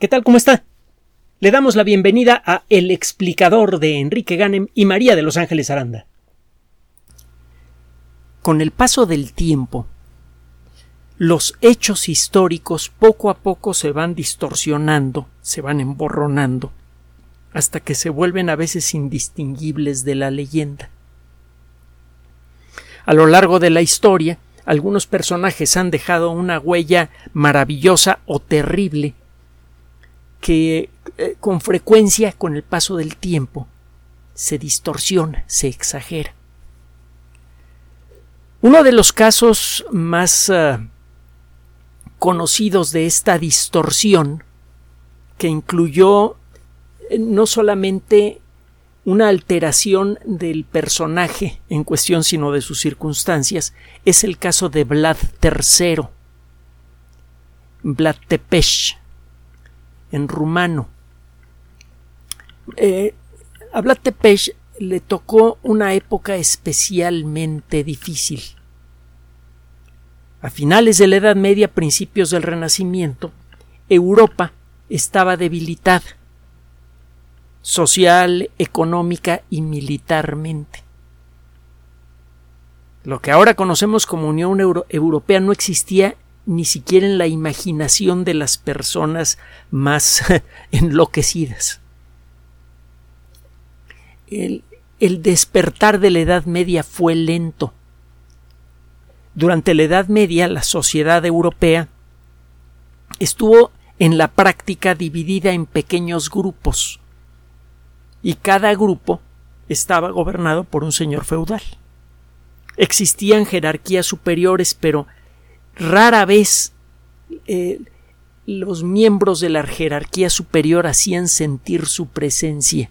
¿Qué tal? ¿Cómo está? Le damos la bienvenida a El explicador de Enrique Ganem y María de Los Ángeles Aranda. Con el paso del tiempo, los hechos históricos poco a poco se van distorsionando, se van emborronando, hasta que se vuelven a veces indistinguibles de la leyenda. A lo largo de la historia, algunos personajes han dejado una huella maravillosa o terrible que eh, con frecuencia, con el paso del tiempo, se distorsiona, se exagera. Uno de los casos más uh, conocidos de esta distorsión, que incluyó eh, no solamente una alteración del personaje en cuestión, sino de sus circunstancias, es el caso de Vlad III, Vlad Tepes, en rumano. Eh, a le tocó una época especialmente difícil. A finales de la Edad Media, principios del Renacimiento, Europa estaba debilitada social, económica y militarmente. Lo que ahora conocemos como Unión Europea no existía ni siquiera en la imaginación de las personas más enloquecidas. El, despertar de la Edad Media fue lento. Durante la Edad Media la sociedad europea estuvo en la práctica dividida en pequeños grupos y cada grupo estaba gobernado por un señor feudal. Existían jerarquías superiores, pero rara vez eh, los miembros de la jerarquía superior hacían sentir su presencia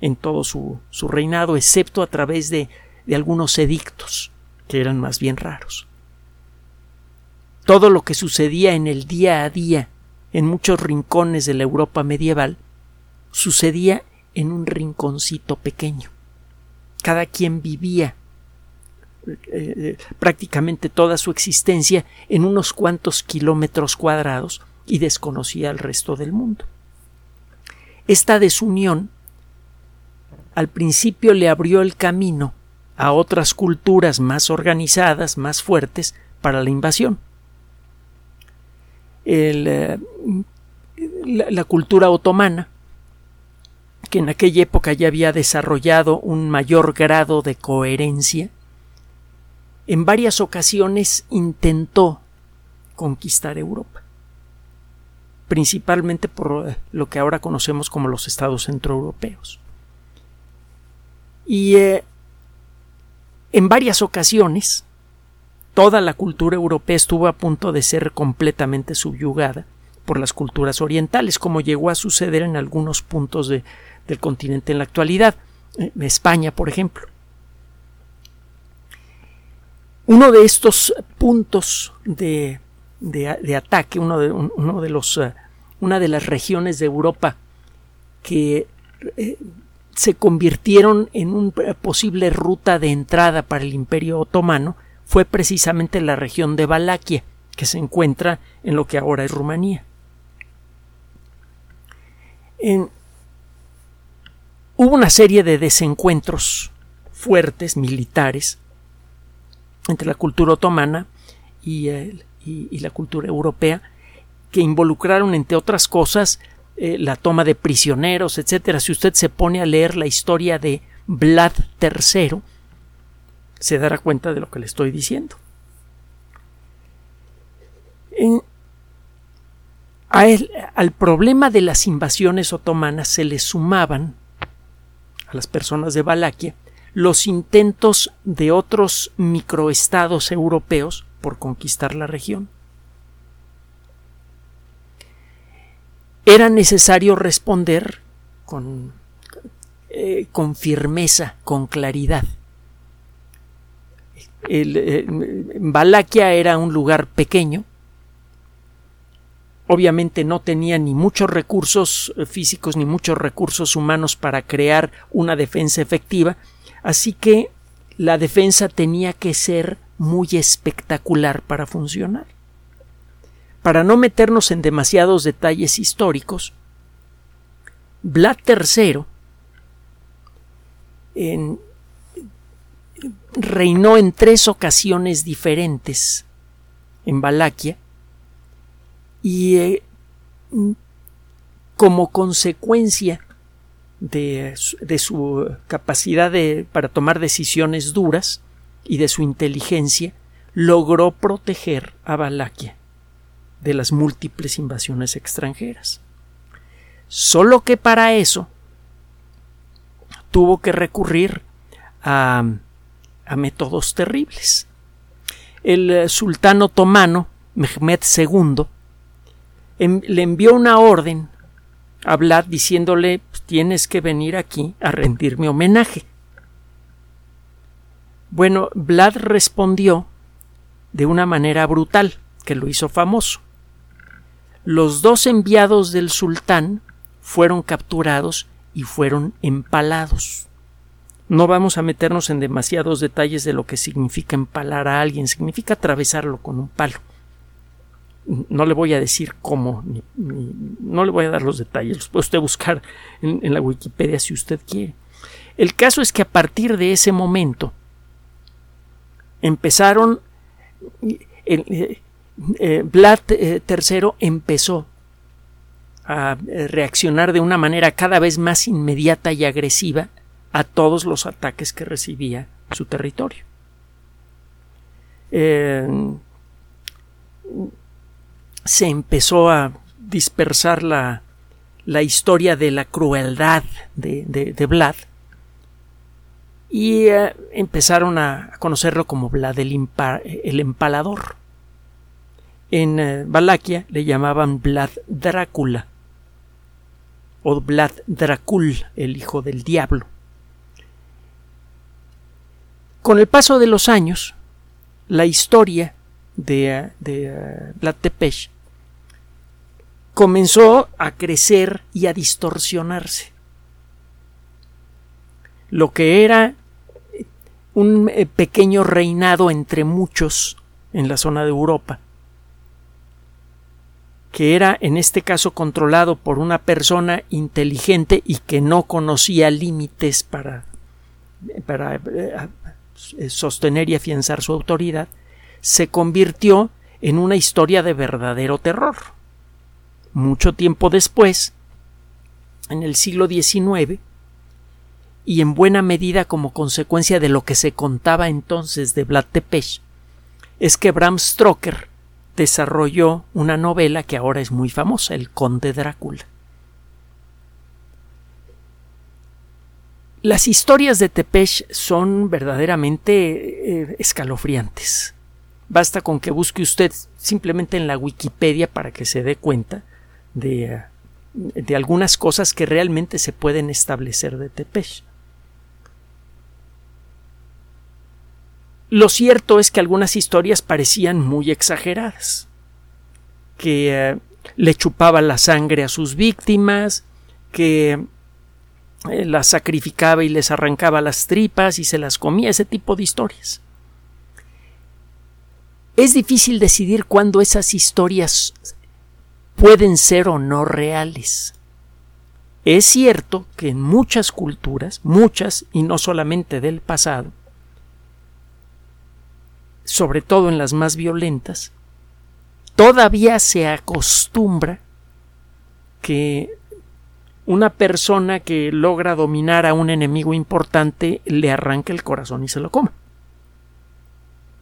en todo su, su reinado, excepto a través de, de algunos edictos, que eran más bien raros. Todo lo que sucedía en el día a día en muchos rincones de la Europa medieval sucedía en un rinconcito pequeño. Cada quien vivía eh, prácticamente toda su existencia en unos cuantos kilómetros cuadrados y desconocía al resto del mundo. Esta desunión al principio le abrió el camino a otras culturas más organizadas, más fuertes, para la invasión. Eh, la cultura otomana, que en aquella época ya había desarrollado un mayor grado de coherencia, en varias ocasiones intentó conquistar Europa, principalmente por eh, lo que ahora conocemos como los estados centroeuropeos. Y eh, en varias ocasiones toda la cultura europea estuvo a punto de ser completamente subyugada por las culturas orientales, como llegó a suceder en algunos puntos del continente en la actualidad, eh, España, por ejemplo. Uno de estos puntos de, ataque, uno de, uno de los, eh, una de las regiones de Europa que eh, se convirtieron en una posible ruta de entrada para el Imperio Otomano fue precisamente la región de Valaquia, que se encuentra en lo que ahora es Rumanía. hubo una serie de desencuentros fuertes militares entre la cultura otomana y, la cultura europea, que involucraron, entre otras cosas, eh, la toma de prisioneros, etcétera. Si usted se pone a leer la historia de Vlad III, se dará cuenta de lo que le estoy diciendo. al problema de las invasiones otomanas se le sumaban a las personas de Valaquia los intentos de otros microestados europeos por conquistar la región. Era necesario responder con, eh, con firmeza, con claridad. El, eh, Valaquia era un lugar pequeño, obviamente no tenía ni muchos recursos eh, físicos ni muchos recursos humanos para crear una defensa efectiva, Así que la defensa tenía que ser muy espectacular para funcionar. para no meternos en demasiados detalles históricos, Vlad III reinó en tres ocasiones diferentes en Valaquia y eh, como consecuencia de, su capacidad para tomar decisiones duras y de su inteligencia, logró proteger a Valaquia de las múltiples invasiones extranjeras. Solo que para eso tuvo que recurrir a, métodos terribles. El eh, sultán otomano, Mehmed II, em, le envió una orden a Vlad diciéndole tienes que venir aquí a rendirme homenaje. Bueno, Vlad respondió de una manera brutal, que lo hizo famoso. Los dos enviados del sultán fueron capturados y fueron empalados. No vamos a meternos en demasiados detalles de lo que significa empalar a alguien, significa atravesarlo con un palo. No le voy a decir cómo, no le voy a dar los detalles, los puede usted buscar en, la Wikipedia si usted quiere. El caso es que a partir de ese momento empezaron, eh, eh, Vlad III eh, empezó a reaccionar de una manera cada vez más inmediata y agresiva a todos los ataques que recibía su territorio. Eh, se empezó a dispersar la, la, historia de la crueldad de, de, Vlad y eh, empezaron a conocerlo como Vlad el, empalador. En eh, Valaquia le llamaban Vlad Drácula o Vlad Dracul, el hijo del diablo. Con el paso de los años, la historia de, de uh, Tepes comenzó a crecer y a distorsionarse. Lo que era un eh, pequeño reinado entre muchos en la zona de Europa, que era en este caso controlado por una persona inteligente y que no conocía límites para, para eh, sostener y afianzar su autoridad, se convirtió en una historia de verdadero terror. Mucho tiempo después, en el siglo XIX, y en buena medida como consecuencia de lo que se contaba entonces de Vlad Tepes, es que Bram Stoker desarrolló una novela que ahora es muy famosa, El Conde Drácula. Las historias de Tepesh son verdaderamente eh, escalofriantes. Basta con que busque usted simplemente en la Wikipedia para que se dé cuenta de, eh, de algunas cosas que realmente se pueden establecer de Tepesh. Lo cierto es que algunas historias parecían muy exageradas, que eh, le chupaba la sangre a sus víctimas, que eh, las sacrificaba y les arrancaba las tripas y se las comía, ese tipo de historias. Es difícil decidir cuándo esas historias pueden ser o no reales. Es cierto que en muchas culturas, muchas y no solamente del pasado, sobre todo en las más violentas, todavía se acostumbra que una persona que logra dominar a un enemigo importante le arranca el corazón y se lo coma.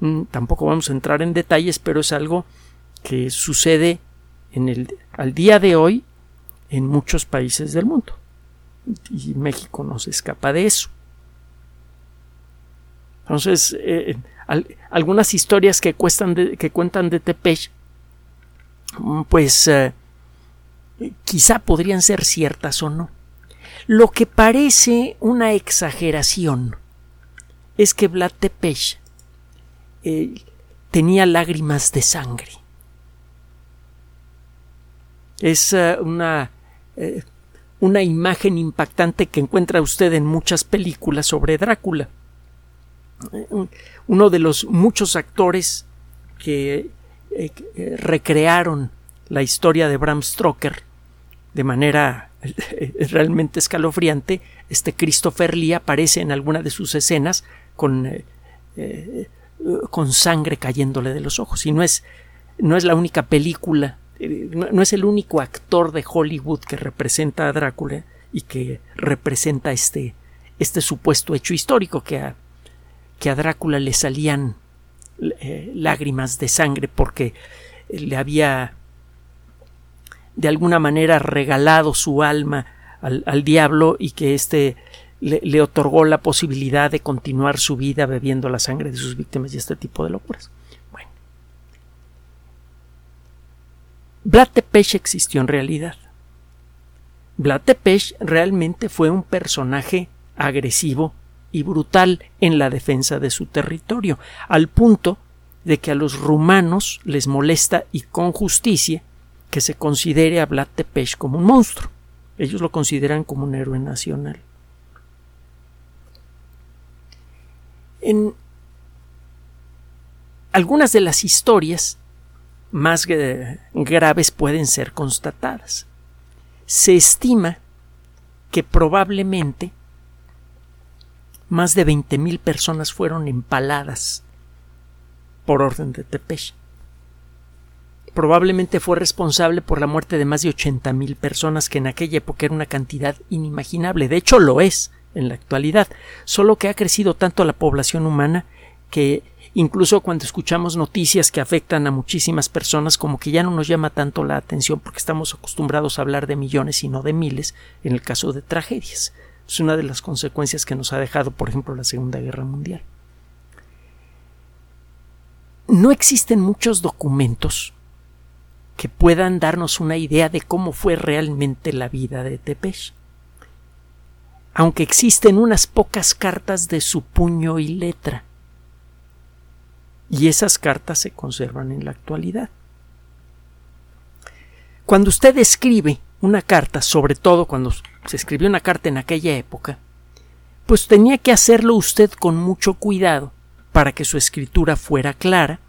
Mm, tampoco vamos a entrar en detalles, pero es algo que sucede en el, al día de hoy en muchos países del mundo. Y México no se escapa de eso. Entonces, eh, algunas historias que, que cuentan de Tepesh, mm, pues eh, quizá podrían ser ciertas o no. Lo que parece una exageración es que Vlad Tepes tenía lágrimas de sangre. Es eh, una, eh, una imagen impactante que encuentra usted en muchas películas sobre Drácula. Uno de los muchos actores que eh, recrearon la historia de Bram Stoker de manera realmente escalofriante, este Christopher Lee aparece en alguna de sus escenas con, con sangre cayéndole de los ojos. Y no es, no es la única película, no es el único actor de Hollywood que representa a Drácula y que representa este, este supuesto hecho histórico que a, que a Drácula le salían eh, lágrimas de sangre porque le había de alguna manera regalado su alma al, diablo y que éste le, otorgó la posibilidad de continuar su vida bebiendo la sangre de sus víctimas y este tipo de locuras. Bueno. Vlad Tepes existió en realidad. Vlad Tepes realmente fue un personaje agresivo y brutal en la defensa de su territorio, al punto de que a los rumanos les molesta y con justicia que se considere a Vlad Tepes como un monstruo. Ellos lo consideran como un héroe nacional. En algunas de las historias más graves pueden ser constatadas. Se estima que probablemente más de 20.000 personas fueron empaladas por orden de Tepesh. Probablemente fue responsable por la muerte de más de 80.000 personas, que en aquella época era una cantidad inimaginable. De hecho, lo es en la actualidad, solo que ha crecido tanto la población humana que incluso cuando escuchamos noticias que afectan a muchísimas personas, como que ya no nos llama tanto la atención porque estamos acostumbrados a hablar de millones y no de miles en el caso de tragedias. Es una de las consecuencias que nos ha dejado, por ejemplo, la Segunda Guerra Mundial. No existen muchos documentos que puedan darnos una idea de cómo fue realmente la vida de Tepesh. Aunque existen unas pocas cartas de su puño y letra. Y esas cartas se conservan en la actualidad. Cuando usted escribe una carta, sobre todo cuando se escribió una carta en aquella época, pues tenía que hacerlo usted con mucho cuidado para que su escritura fuera clara.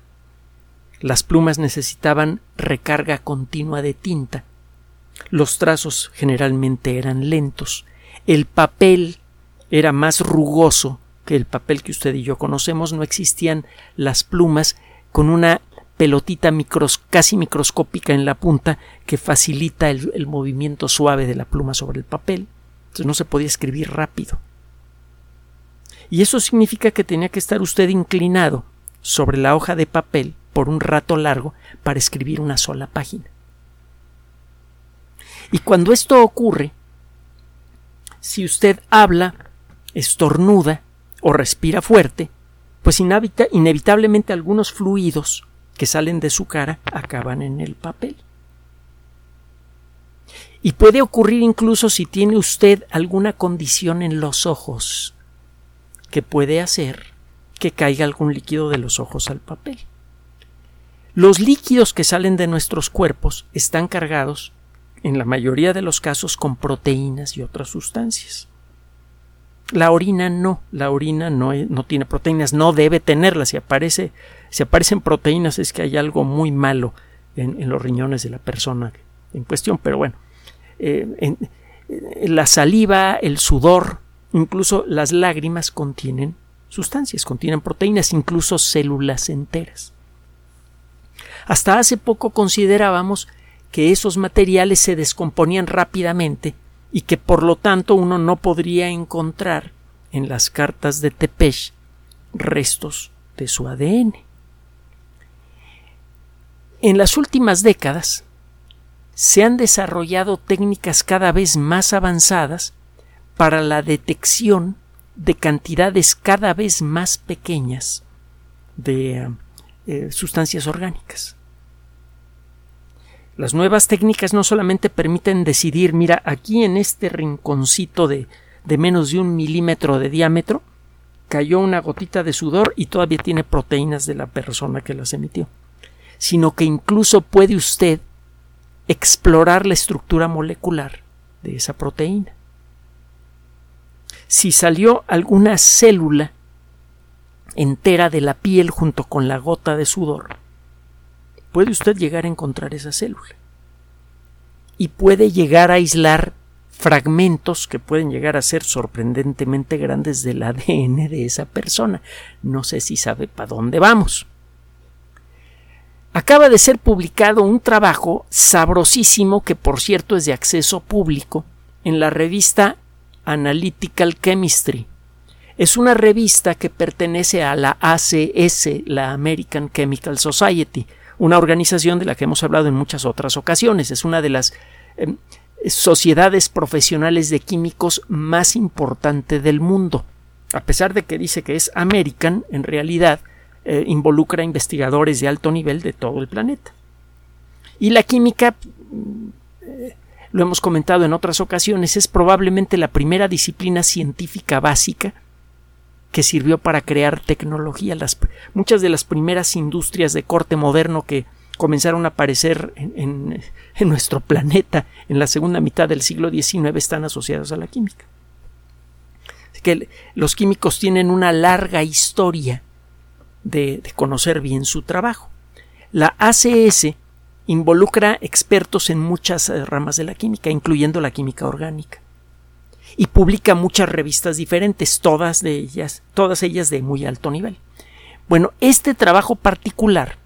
Las plumas necesitaban recarga continua de tinta. Los trazos generalmente eran lentos. El papel era más rugoso que el papel que usted y yo conocemos. No existían las plumas con una pelotita casi microscópica en la punta que facilita el, movimiento suave de la pluma sobre el papel. Entonces no se podía escribir rápido. Y eso significa que tenía que estar usted inclinado sobre la hoja de papel por un rato largo para escribir una sola página. Y cuando esto ocurre, si usted habla, estornuda o respira fuerte, pues inevitablemente algunos fluidos que salen de su cara acaban en el papel. Y puede ocurrir incluso si tiene usted alguna condición en los ojos que puede hacer que caiga algún líquido de los ojos al papel. Los líquidos que salen de nuestros cuerpos están cargados, en la mayoría de los casos, con proteínas y otras sustancias. La orina no, la orina no, no tiene proteínas, no debe tenerlas. Si aparece, si aparecen proteínas es que hay algo muy malo en, los riñones de la persona en cuestión. Pero bueno, eh, en, la saliva, el sudor, incluso las lágrimas contienen sustancias, contienen proteínas, incluso células enteras. Hasta hace poco considerábamos que esos materiales se descomponían rápidamente y que por lo tanto uno no podría encontrar en las cartas de Tepesh restos de su ADN. En las últimas décadas se han desarrollado técnicas cada vez más avanzadas para la detección de cantidades cada vez más pequeñas de eh, sustancias orgánicas. Las nuevas técnicas no solamente permiten decidir, mira, aquí en este rinconcito de, de menos de un milímetro de diámetro cayó una gotita de sudor y todavía tiene proteínas de la persona que las emitió, sino que incluso puede usted explorar la estructura molecular de esa proteína. Si salió alguna célula entera de la piel junto con la gota de sudor, puede usted llegar a encontrar esa célula. Y puede llegar a aislar fragmentos que pueden llegar a ser sorprendentemente grandes del ADN de esa persona. No sé si sabe para dónde vamos. Acaba de ser publicado un trabajo sabrosísimo que por cierto es de acceso público en la revista Analytical Chemistry. Es una revista que pertenece a la ACS, la American Chemical Society, una organización de la que hemos hablado en muchas otras ocasiones. Es una de las em, sociedades profesionales de químicos más importante del mundo. A pesar de que dice que es American, en realidad eh, involucra investigadores de alto nivel de todo el planeta. Y la química, eh, lo hemos comentado en otras ocasiones, es probablemente la primera disciplina científica básica que sirvió para crear tecnología. Las, muchas de las primeras industrias de corte moderno que comenzaron a aparecer en, nuestro planeta en la segunda mitad del siglo XIX están asociados a la química. Así que los químicos tienen una larga historia de, de conocer bien su trabajo. La ACS involucra expertos en muchas eh, ramas de la química, incluyendo la química orgánica. Y publica muchas revistas diferentes, todas de ellas, todas ellas de muy alto nivel. Bueno, este trabajo particular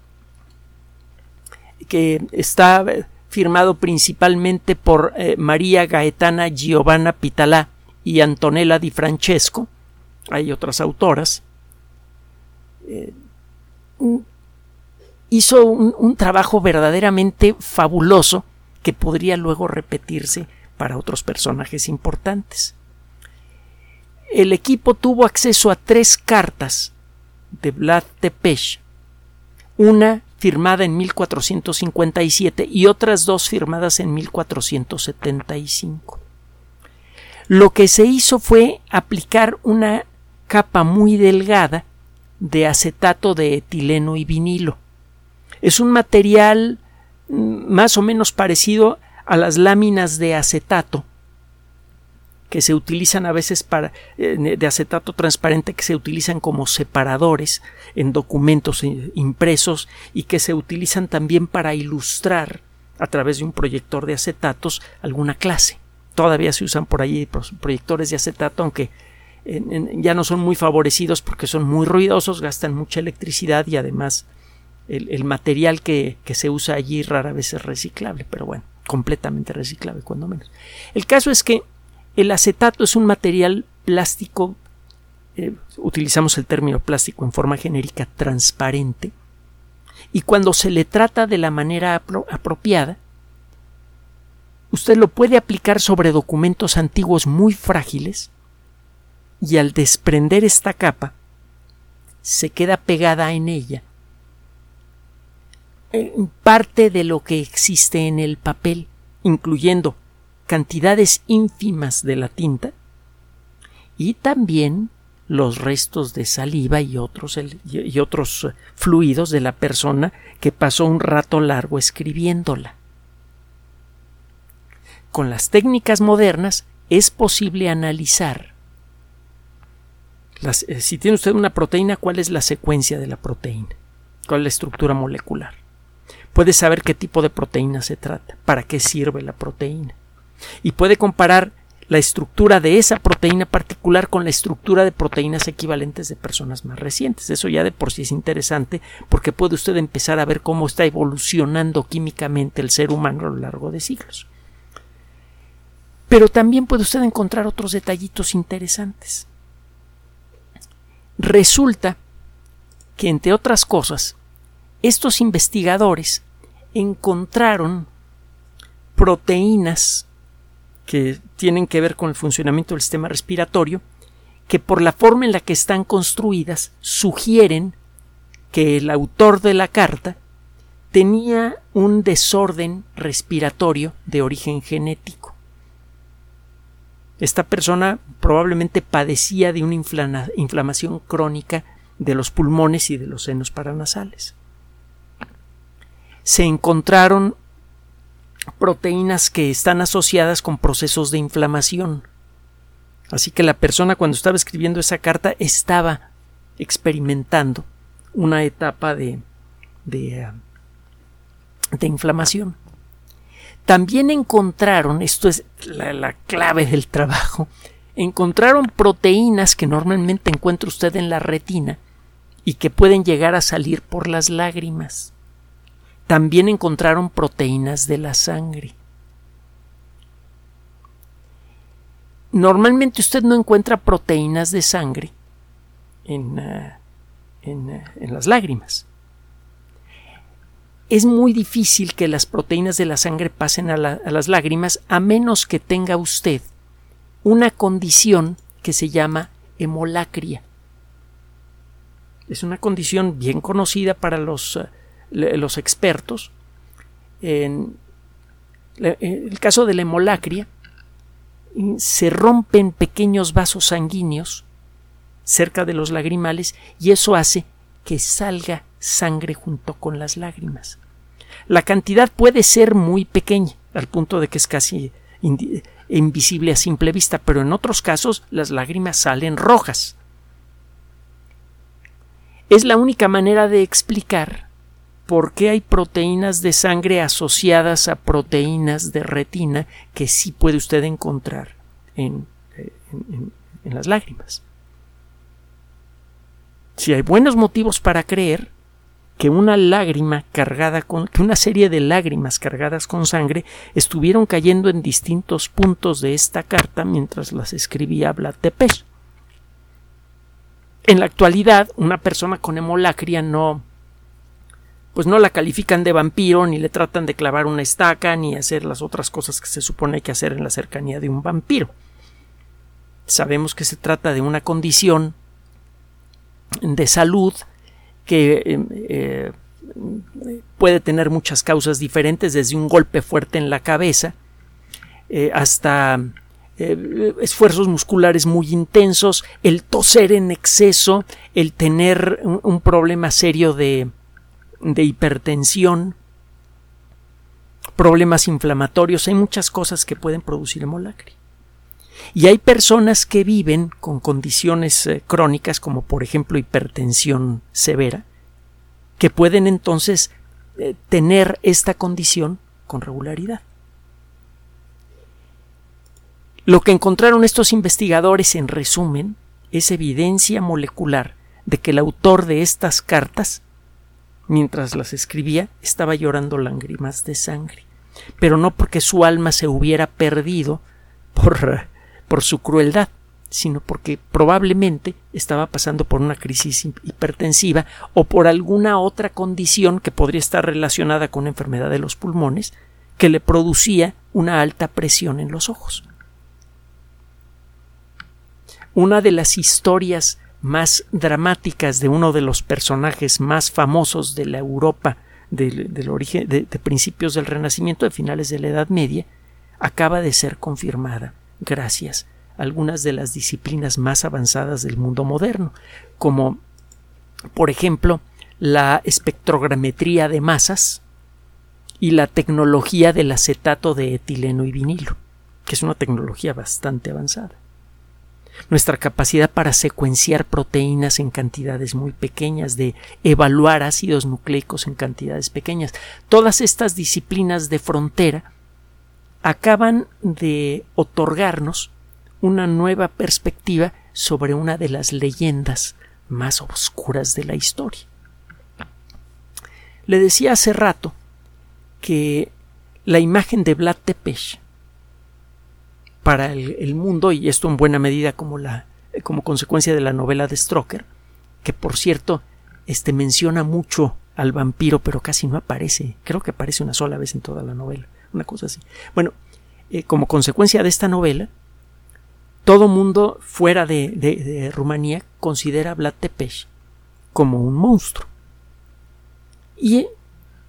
que está firmado principalmente por eh, María Gaetana Giovanna Pitalá y Antonella Di Francesco, hay otras autoras, eh, hizo un, trabajo verdaderamente fabuloso que podría luego repetirse para otros personajes importantes. El equipo tuvo acceso a tres cartas de Vlad Tepes, una firmada en 1457 y otras dos firmadas en 1475. Lo que se hizo fue aplicar una capa muy delgada de acetato de etileno y vinilo. Es un material mm, más o menos parecido a las láminas de acetato que se utilizan a veces para eh, de acetato transparente que se utilizan como separadores en documentos eh, impresos y que se utilizan también para ilustrar a través de un proyector de acetatos alguna clase. Todavía se usan por allí proyectores de acetato, aunque ya no son muy favorecidos porque son muy ruidosos, gastan mucha electricidad y además el, material que, que, se usa allí rara vez es reciclable, pero bueno, completamente reciclable cuando menos. El caso es que el acetato es un material plástico, eh, utilizamos el término plástico en forma genérica transparente, y cuando se le trata de la manera apropiada, usted lo puede aplicar sobre documentos antiguos muy frágiles y al desprender esta capa se queda pegada en ella parte de lo que existe en el papel, incluyendo cantidades ínfimas de la tinta y también los restos de saliva y otros, y otros fluidos de la persona que pasó un rato largo escribiéndola. Con las técnicas modernas es posible analizar eh, si tiene usted una proteína, cuál es la secuencia de la proteína, cuál es la estructura molecular. Puede saber qué tipo de proteína se trata, para qué sirve la proteína y puede comparar la estructura de esa proteína particular con la estructura de proteínas equivalentes de personas más recientes. Eso ya de por sí es interesante porque puede usted empezar a ver cómo está evolucionando químicamente el ser humano a lo largo de siglos. Pero también puede usted encontrar otros detallitos interesantes. Resulta que, entre otras cosas, estos investigadores encontraron proteínas que tienen que ver con el funcionamiento del sistema respiratorio, que por la forma en la que están construidas sugieren que el autor de la carta tenía un desorden respiratorio de origen genético. Esta persona probablemente padecía de una inflamación crónica de los pulmones y de los senos paranasales. Se encontraron proteínas que están asociadas con procesos de inflamación. Así que la persona cuando estaba escribiendo esa carta estaba experimentando una etapa de, de, de inflamación. También encontraron, esto es la, la, clave del trabajo, encontraron proteínas que normalmente encuentra usted en la retina y que pueden llegar a salir por las lágrimas. También encontraron proteínas de la sangre. Normalmente usted no encuentra proteínas de sangre en, en, uh, en las lágrimas. Es muy difícil que las proteínas de la sangre pasen a, la, a las lágrimas a menos que tenga usted una condición que se llama hemolacria. Es una condición bien conocida para los, uh, los expertos. En el caso de la hemolacria, se rompen pequeños vasos sanguíneos cerca de los lagrimales y eso hace que salga sangre junto con las lágrimas. La cantidad puede ser muy pequeña, al punto de que es casi invisible a simple vista, pero en otros casos las lágrimas salen rojas. Es la única manera de explicar por qué hay proteínas de sangre asociadas a proteínas de retina que sí puede usted encontrar en, en, en las lágrimas. Si hay buenos motivos para creer que una lágrima cargada con que una serie de lágrimas cargadas con sangre estuvieron cayendo en distintos puntos de esta carta mientras las escribía Vlad Tepes. En la actualidad, una persona con hemolacria no pues no la califican de vampiro, ni le tratan de clavar una estaca, ni hacer las otras cosas que se supone que hacer en la cercanía de un vampiro. Sabemos que se trata de una condición de salud que eh, eh, puede tener muchas causas diferentes, desde un golpe fuerte en la cabeza eh, hasta esfuerzos musculares muy intensos, el toser en exceso, el tener un problema serio de de hipertensión, problemas inflamatorios, hay muchas cosas que pueden producir hemolacria. Y hay personas que viven con condiciones eh, crónicas, como por ejemplo hipertensión severa, que pueden entonces eh, tener esta condición con regularidad. Lo que encontraron estos investigadores, en resumen, es evidencia molecular de que el autor de estas cartas mientras las escribía, estaba llorando lágrimas de sangre, pero no porque su alma se hubiera perdido por, por su crueldad, sino porque probablemente estaba pasando por una crisis hipertensiva o por alguna otra condición que podría estar relacionada con enfermedad de los pulmones que le producía una alta presión en los ojos. Una de las historias más dramáticas de uno de los personajes más famosos de la Europa del, origen de, de, principios del Renacimiento de finales de la Edad Media acaba de ser confirmada gracias a algunas de las disciplinas más avanzadas del mundo moderno, como por ejemplo la espectrogrametría de masas y la tecnología del acetato de etileno y vinilo, que es una tecnología bastante avanzada nuestra capacidad para secuenciar proteínas en cantidades muy pequeñas, de evaluar ácidos nucleicos en cantidades pequeñas. Todas estas disciplinas de frontera acaban de otorgarnos una nueva perspectiva sobre una de las leyendas más oscuras de la historia. Le decía hace rato que la imagen de Vlad Tepes para el, mundo y esto en buena medida como la como consecuencia de la novela de Stroker que por cierto este menciona mucho al vampiro pero casi no aparece. Creo que aparece una sola vez en toda la novela una cosa así. Bueno eh, como consecuencia de esta novela todo mundo fuera de, de, de Rumanía considera a Vlad Tepes como un monstruo. Y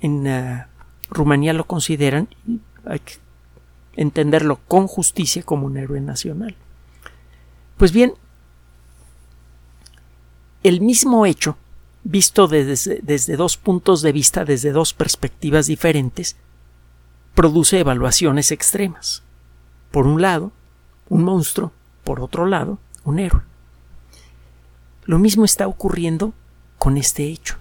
en uh, Rumanía lo consideran hay que entenderlo con justicia como un héroe nacional. Pues bien, el mismo hecho, visto desde, desde, dos puntos de vista, desde dos perspectivas diferentes, produce evaluaciones extremas. Por un lado, un monstruo, por otro lado, un héroe. Lo mismo está ocurriendo con este hecho.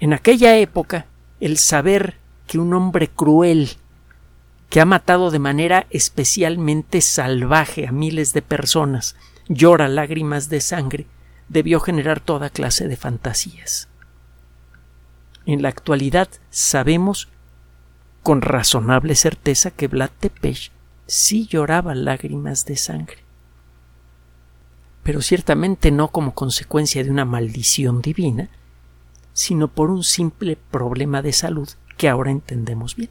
En aquella época, el saber que un hombre cruel que ha matado de manera especialmente salvaje a miles de personas llora lágrimas de sangre debió generar toda clase de fantasías. En la actualidad sabemos con razonable certeza que Vlad Tepes sí lloraba lágrimas de sangre. Pero ciertamente no como consecuencia de una maldición divina, sino por un simple problema de salud que ahora entendemos bien.